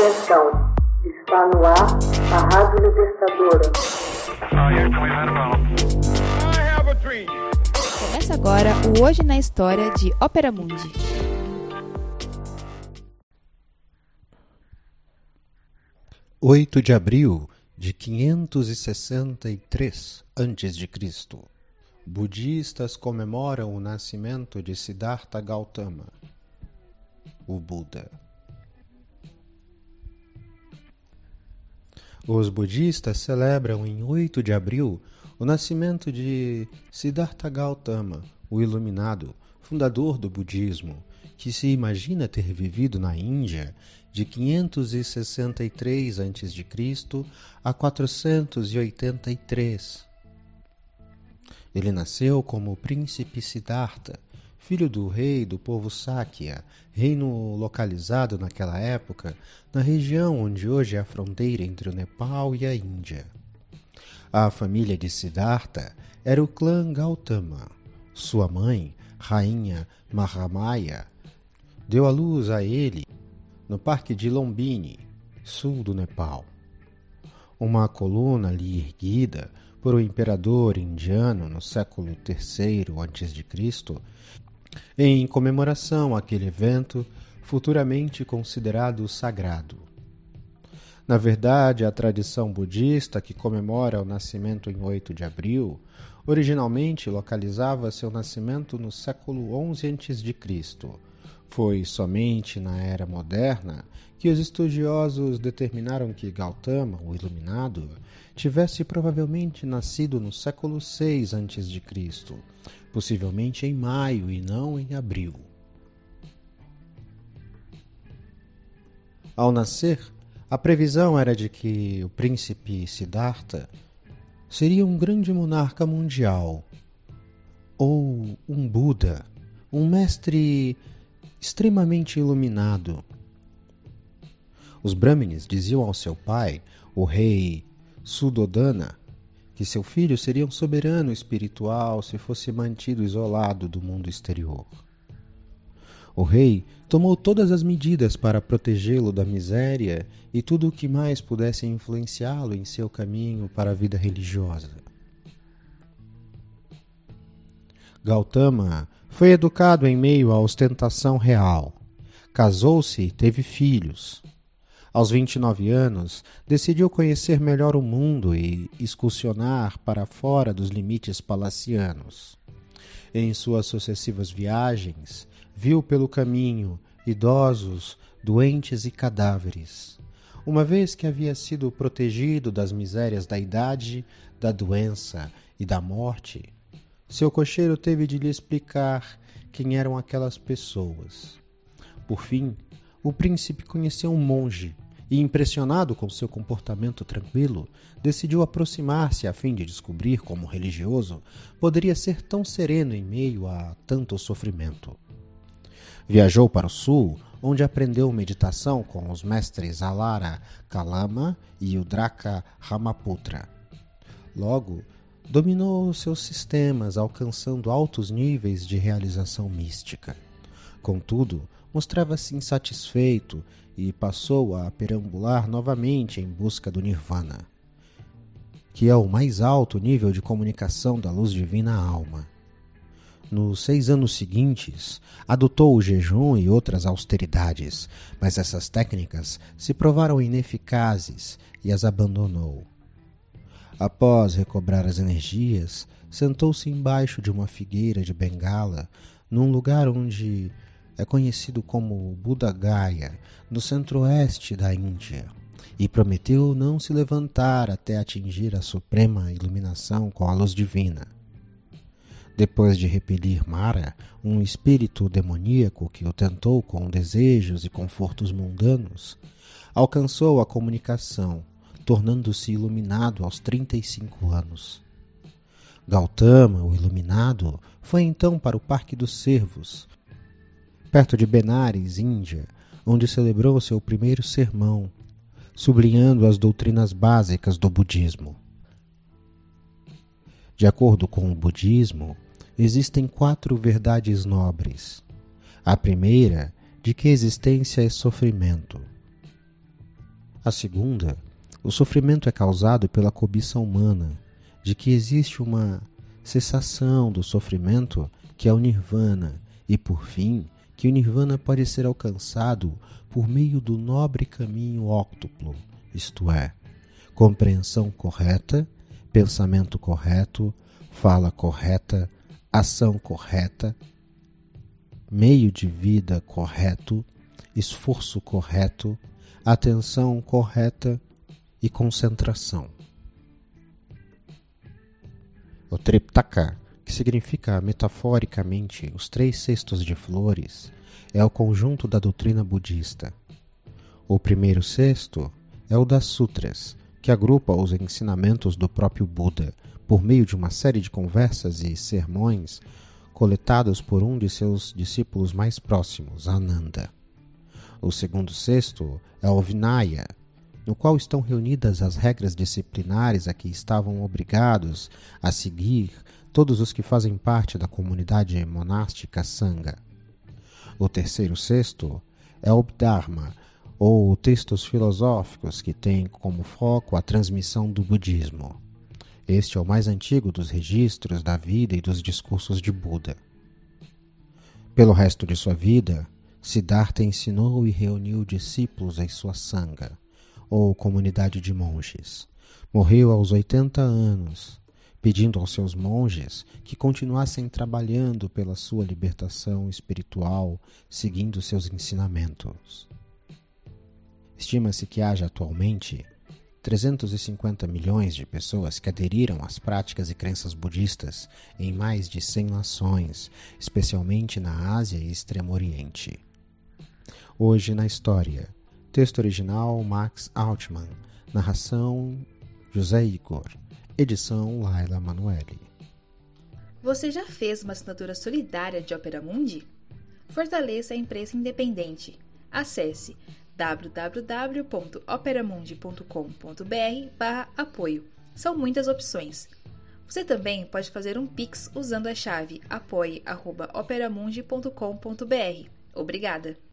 Atenção, está no ar a Rádio Libertadora. Começa agora o Hoje na História de Ópera Mundi. Oito de abril de 563 a.C. Budistas comemoram o nascimento de Siddhartha Gautama, o Buda. Os budistas celebram em 8 de abril o nascimento de Siddhartha Gautama, o Iluminado, fundador do budismo, que se imagina ter vivido na Índia de 563 a.C. a 483. Ele nasceu como príncipe Siddhartha, filho do rei do povo Sakya, reino localizado naquela época na região onde hoje é a fronteira entre o Nepal e a Índia. A família de Siddhartha era o clã Gautama. Sua mãe, rainha Mahamaya, deu à luz a ele no Parque de Lumbini, sul do Nepal. Uma coluna ali erguida por um imperador indiano no século III a.C., em comemoração àquele evento futuramente considerado sagrado. Na verdade, a tradição budista que comemora o nascimento em 8 de abril originalmente localizava seu nascimento no século XI a.C., foi somente na era moderna que os estudiosos determinaram que Gautama, o Iluminado, tivesse provavelmente nascido no século VI a.C., possivelmente em maio e não em abril. Ao nascer, a previsão era de que o príncipe Siddhartha seria um grande monarca mundial, ou um Buda, um mestre extremamente iluminado. Os Brahmines diziam ao seu pai, o rei Sudodana, que seu filho seria um soberano espiritual se fosse mantido isolado do mundo exterior. O rei tomou todas as medidas para protegê-lo da miséria e tudo o que mais pudesse influenciá-lo em seu caminho para a vida religiosa. Gautama foi educado em meio à ostentação real. Casou-se e teve filhos. Aos 29 anos, decidiu conhecer melhor o mundo e excursionar para fora dos limites palacianos. Em suas sucessivas viagens, viu pelo caminho idosos, doentes e cadáveres. Uma vez que havia sido protegido das misérias da idade, da doença e da morte, seu cocheiro teve de lhe explicar quem eram aquelas pessoas. Por fim, o príncipe conheceu um monge e, impressionado com seu comportamento tranquilo, decidiu aproximar-se a fim de descobrir como religioso poderia ser tão sereno em meio a tanto sofrimento. Viajou para o sul, onde aprendeu meditação com os mestres Alara Kalama e Udraka Ramaputra. Logo, dominou seus sistemas, alcançando altos níveis de realização mística. Contudo, mostrava-se insatisfeito e passou a perambular novamente em busca do Nirvana, que é o mais alto nível de comunicação da luz divina à alma. Nos seis anos seguintes, adotou o jejum e outras austeridades, mas essas técnicas se provaram ineficazes e as abandonou. Após recobrar as energias, sentou-se embaixo de uma figueira de bengala, num lugar onde é conhecido como Buda Gaya, no centro-oeste da Índia, e prometeu não se levantar até atingir a suprema iluminação com a luz divina. Depois de repelir Mara, um espírito demoníaco que o tentou com desejos e confortos mundanos, alcançou a comunicação tornando-se iluminado aos 35 anos. Gautama, o iluminado, foi então para o Parque dos Cervos, perto de Benares, Índia, onde celebrou seu primeiro sermão, sublinhando as doutrinas básicas do budismo. De acordo com o budismo, existem quatro verdades nobres. A primeira, de que a existência é sofrimento. A segunda, o sofrimento é causado pela cobiça humana, de que existe uma cessação do sofrimento que é o nirvana, e por fim, que o nirvana pode ser alcançado por meio do nobre caminho óctuplo, isto é, compreensão correta, pensamento correto, fala correta, ação correta, meio de vida correto, esforço correto, atenção correta e concentração. O Triptaka, que significa metaforicamente os três cestos de flores, é o conjunto da doutrina budista. O primeiro cesto é o das Sutras, que agrupa os ensinamentos do próprio Buda por meio de uma série de conversas e sermões coletados por um de seus discípulos mais próximos, Ananda. O segundo cesto é o Vinaya, no qual estão reunidas as regras disciplinares a que estavam obrigados a seguir todos os que fazem parte da comunidade monástica Sangha. O terceiro cesto é o Dharma, ou textos filosóficos que têm como foco a transmissão do budismo. Este é o mais antigo dos registros da vida e dos discursos de Buda. Pelo resto de sua vida, Siddhartha ensinou e reuniu discípulos em sua sangha, ou comunidade de monges. Morreu aos 80 anos, pedindo aos seus monges que continuassem trabalhando pela sua libertação espiritual, seguindo seus ensinamentos. Estima-se que haja atualmente 350 milhões de pessoas que aderiram às práticas e crenças budistas em mais de 100 nações, especialmente na Ásia e Extremo Oriente. Hoje na história. Texto original Max Altman. Narração José Igor. Edição Laila Manuele. Você já fez uma assinatura solidária de Opera Mundi? Fortaleça a imprensa independente. Acesse www.operamundi.com.br/apoio. São muitas opções. Você também pode fazer um Pix usando a chave apoie.operamundi.com.br. Obrigada!